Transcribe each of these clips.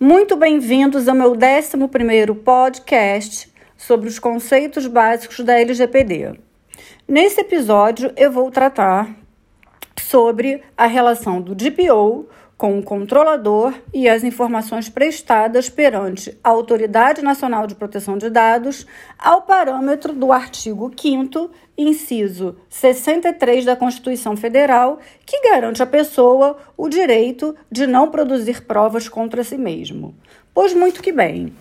Muito bem-vindos ao meu 11 podcast sobre os conceitos básicos da LGPD. Nesse episódio, eu vou tratar sobre a relação do DPO com o controlador e as informações prestadas perante a Autoridade Nacional de Proteção de Dados ao parâmetro do artigo 5 inciso 63 da Constituição Federal, que garante à pessoa o direito de não produzir provas contra si mesmo. Pois muito que bem.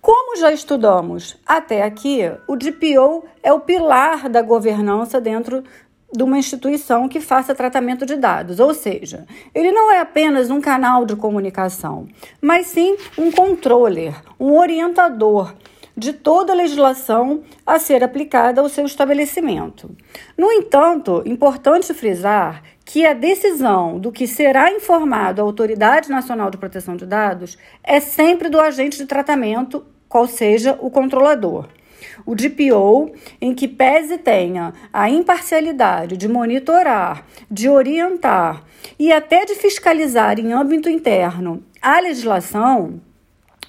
Como já estudamos até aqui, o DPO é o pilar da governança dentro de uma instituição que faça tratamento de dados, ou seja, ele não é apenas um canal de comunicação, mas sim um controller, um orientador de toda a legislação a ser aplicada ao seu estabelecimento. No entanto, importante frisar que a decisão do que será informado à Autoridade Nacional de Proteção de Dados é sempre do agente de tratamento, qual seja o controlador. O DPO, em que pese tenha a imparcialidade de monitorar, de orientar e até de fiscalizar em âmbito interno a legislação,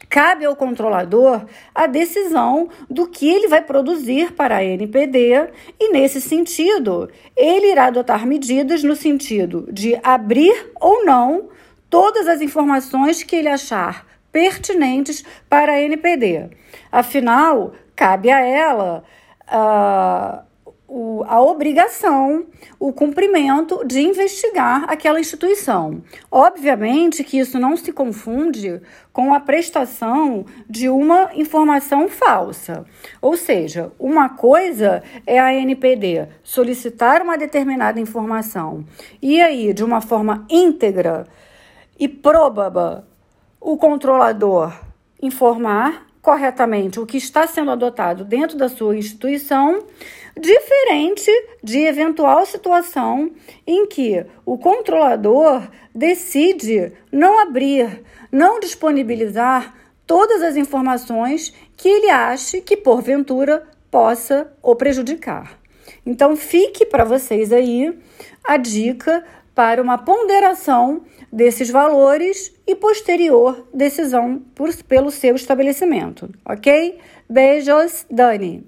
cabe ao controlador a decisão do que ele vai produzir para a NPD e, nesse sentido, ele irá adotar medidas no sentido de abrir ou não todas as informações que ele achar pertinentes para a NPD. Afinal, cabe a ela uh, o, a obrigação, o cumprimento de investigar aquela instituição. Obviamente que isso não se confunde com a prestação de uma informação falsa. Ou seja, uma coisa é a NPD solicitar uma determinada informação e aí, de uma forma íntegra e próbaba, o controlador informar corretamente o que está sendo adotado dentro da sua instituição, diferente de eventual situação em que o controlador decide não abrir, não disponibilizar todas as informações que ele ache que porventura possa o prejudicar. Então fique para vocês aí a dica para uma ponderação desses valores e posterior decisão por, pelo seu estabelecimento, ok? Beijos, Dani.